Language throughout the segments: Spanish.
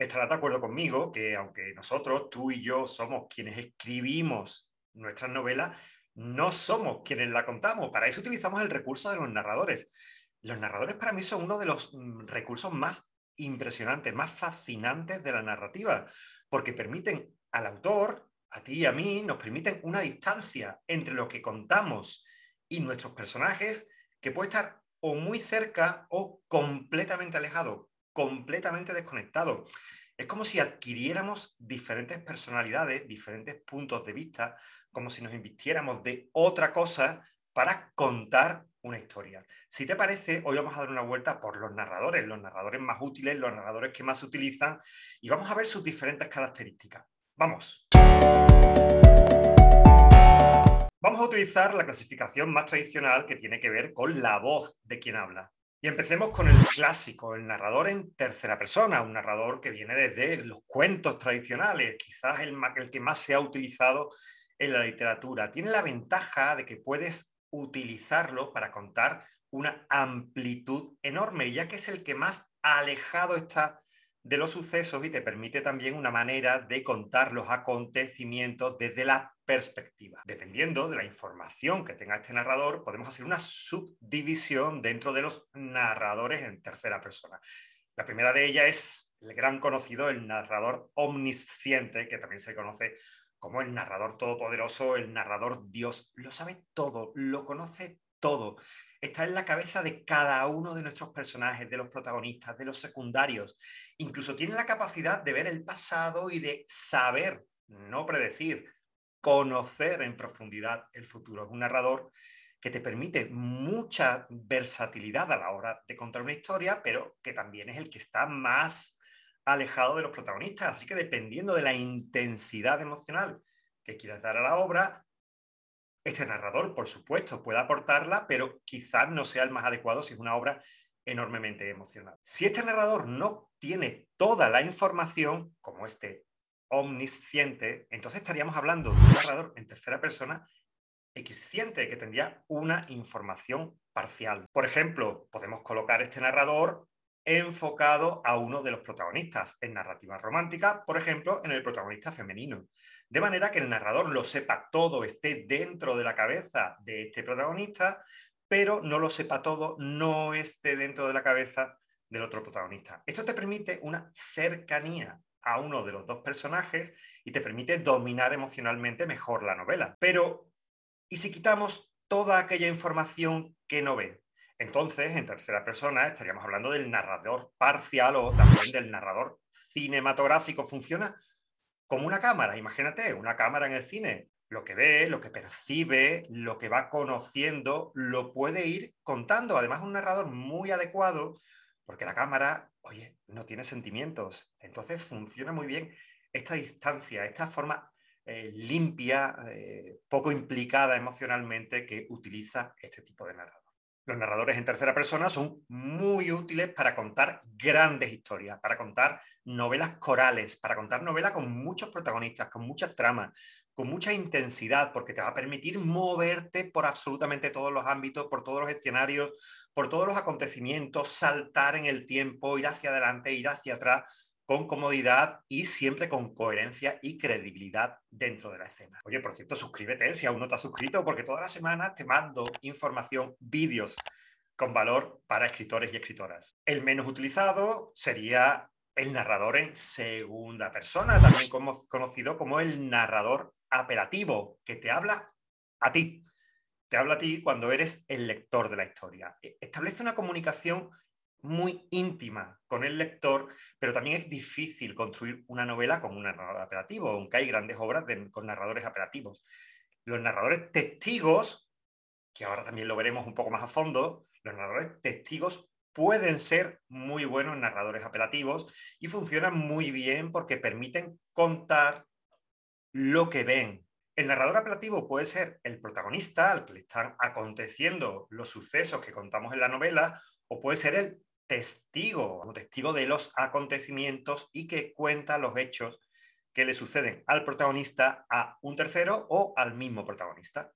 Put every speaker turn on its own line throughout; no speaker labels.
estarás de acuerdo conmigo que aunque nosotros, tú y yo, somos quienes escribimos nuestras novelas, no somos quienes la contamos. Para eso utilizamos el recurso de los narradores. Los narradores para mí son uno de los mm, recursos más impresionantes, más fascinantes de la narrativa, porque permiten al autor, a ti y a mí, nos permiten una distancia entre lo que contamos y nuestros personajes que puede estar o muy cerca o completamente alejado, completamente desconectado. Es como si adquiriéramos diferentes personalidades, diferentes puntos de vista, como si nos invistiéramos de otra cosa para contar una historia. Si te parece, hoy vamos a dar una vuelta por los narradores, los narradores más útiles, los narradores que más se utilizan y vamos a ver sus diferentes características. Vamos. Vamos a utilizar la clasificación más tradicional que tiene que ver con la voz de quien habla. Y empecemos con el clásico, el narrador en tercera persona, un narrador que viene desde los cuentos tradicionales, quizás el, el que más se ha utilizado en la literatura. Tiene la ventaja de que puedes utilizarlo para contar una amplitud enorme, ya que es el que más alejado está de los sucesos y te permite también una manera de contar los acontecimientos desde la perspectiva. Dependiendo de la información que tenga este narrador, podemos hacer una subdivisión dentro de los narradores en tercera persona. La primera de ellas es el gran conocido, el narrador omnisciente, que también se conoce como el narrador todopoderoso, el narrador Dios. Lo sabe todo, lo conoce todo está en la cabeza de cada uno de nuestros personajes, de los protagonistas, de los secundarios. Incluso tiene la capacidad de ver el pasado y de saber, no predecir, conocer en profundidad el futuro. Es un narrador que te permite mucha versatilidad a la hora de contar una historia, pero que también es el que está más alejado de los protagonistas. Así que dependiendo de la intensidad emocional que quieras dar a la obra, este narrador, por supuesto, puede aportarla, pero quizás no sea el más adecuado si es una obra enormemente emocional. Si este narrador no tiene toda la información, como este omnisciente, entonces estaríamos hablando de un narrador en tercera persona equisciente, que tendría una información parcial. Por ejemplo, podemos colocar este narrador enfocado a uno de los protagonistas en narrativa romántica, por ejemplo, en el protagonista femenino. De manera que el narrador lo sepa todo, esté dentro de la cabeza de este protagonista, pero no lo sepa todo, no esté dentro de la cabeza del otro protagonista. Esto te permite una cercanía a uno de los dos personajes y te permite dominar emocionalmente mejor la novela. Pero, ¿y si quitamos toda aquella información que no ve? Entonces, en tercera persona estaríamos hablando del narrador parcial o también del narrador cinematográfico. ¿Funciona? como una cámara, imagínate, una cámara en el cine, lo que ve, lo que percibe, lo que va conociendo, lo puede ir contando. Además, un narrador muy adecuado, porque la cámara, oye, no tiene sentimientos. Entonces funciona muy bien esta distancia, esta forma eh, limpia, eh, poco implicada emocionalmente que utiliza este tipo de narrador. Los narradores en tercera persona son muy útiles para contar grandes historias, para contar novelas corales, para contar novelas con muchos protagonistas, con muchas tramas, con mucha intensidad, porque te va a permitir moverte por absolutamente todos los ámbitos, por todos los escenarios, por todos los acontecimientos, saltar en el tiempo, ir hacia adelante, ir hacia atrás, con comodidad y siempre con coherencia y credibilidad dentro de la escena. Oye, por cierto, suscríbete si aún no te has suscrito, porque todas las semanas te mando información, vídeos con valor para escritores y escritoras. El menos utilizado sería el narrador en segunda persona, también conocido como el narrador apelativo, que te habla a ti. Te habla a ti cuando eres el lector de la historia. E, establece una comunicación muy íntima con el lector, pero también es difícil construir una novela con un narrador apelativo, aunque hay grandes obras con narradores apelativos. Los narradores testigos, que ahora también lo veremos un poco más a fondo, los narradores testigos pueden ser muy buenos narradores apelativos y funcionan muy bien porque permiten contar lo que ven. El narrador apelativo puede ser el protagonista al que le están aconteciendo los sucesos que contamos en la novela, o puede ser el testigo, un testigo de los acontecimientos y que cuenta los hechos que le suceden al protagonista, a un tercero o al mismo protagonista.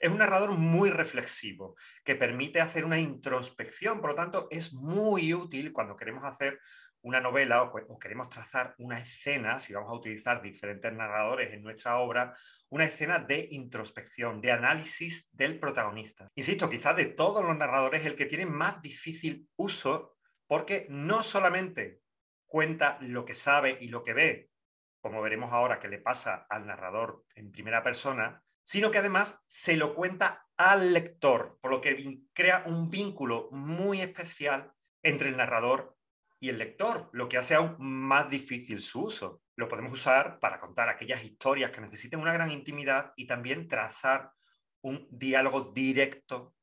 Es un narrador muy reflexivo que permite hacer una introspección, por lo tanto es muy útil cuando queremos hacer una novela o, queremos trazar una escena, si vamos a utilizar diferentes narradores en nuestra obra, una escena de introspección, de análisis del protagonista. Insisto, quizás de todos los narradores el que tiene más difícil uso porque no solamente cuenta lo que sabe y lo que ve, como veremos ahora que le pasa al narrador en primera persona, sino que además se lo cuenta al lector, por lo que crea un vínculo muy especial entre el narrador y el lector, lo que hace aún más difícil su uso. Lo podemos usar para contar aquellas historias que necesiten una gran intimidad y también trazar un diálogo directo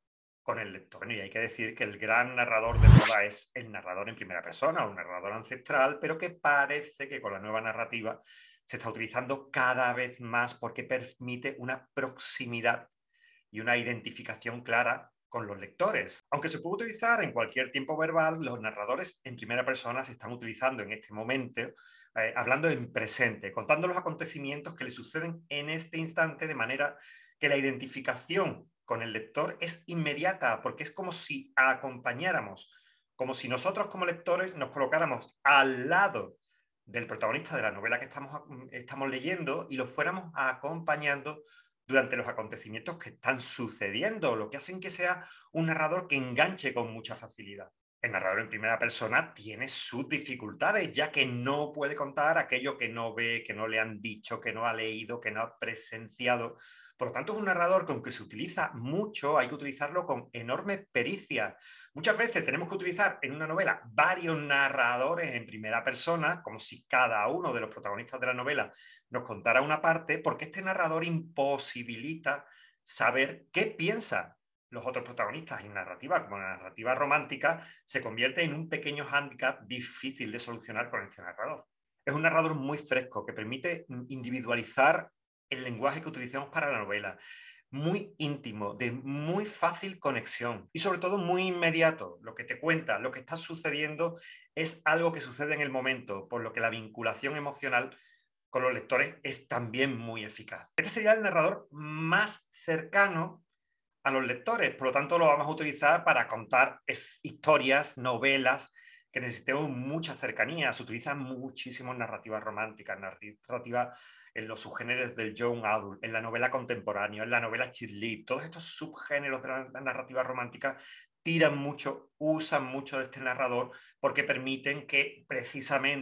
con el lector. Y hay que decir que el gran narrador de moda es el narrador en primera persona, un narrador ancestral, pero que parece que con la nueva narrativa se está utilizando cada vez más porque permite una proximidad y una identificación clara con los lectores. Aunque se puede utilizar en cualquier tiempo verbal, los narradores en primera persona se están utilizando en este momento, eh, hablando en presente, contando los acontecimientos que le suceden en este instante de manera que la identificación con el lector es inmediata, porque es como si acompañáramos, como si nosotros como lectores nos colocáramos al lado del protagonista de la novela que estamos, estamos leyendo y lo fuéramos acompañando durante los acontecimientos que están sucediendo, lo que hacen que sea un narrador que enganche con mucha facilidad. El narrador en primera persona tiene sus dificultades, ya que no puede contar aquello que no ve, que no le han dicho, que no ha leído, que no ha presenciado. Por lo tanto, es un narrador que aunque se utiliza mucho, hay que utilizarlo con enorme pericia. Muchas veces tenemos que utilizar en una novela varios narradores en primera persona, como si cada uno de los protagonistas de la novela nos contara una parte, porque este narrador imposibilita saber qué piensan los otros protagonistas en narrativa, como la narrativa romántica, se convierte en un pequeño hándicap difícil de solucionar con este narrador. Es un narrador muy fresco que permite individualizar el lenguaje que utilicemos para la novela. Muy íntimo, de muy fácil conexión y sobre todo muy inmediato. Lo que te cuenta, lo que está sucediendo es algo que sucede en el momento, por lo que la vinculación emocional con los lectores es también muy eficaz. Este sería el narrador más cercano a los lectores, por lo tanto lo vamos a utilizar para contar historias, novelas que necesitemos mucha cercanía. Se utilizan muchísimas narrativas románticas, narrativas en los subgéneros del young adult, en la novela contemporánea, en la novela chill todos estos subgéneros de la narrativa romántica tiran mucho, usan mucho de este narrador porque permiten que precisamente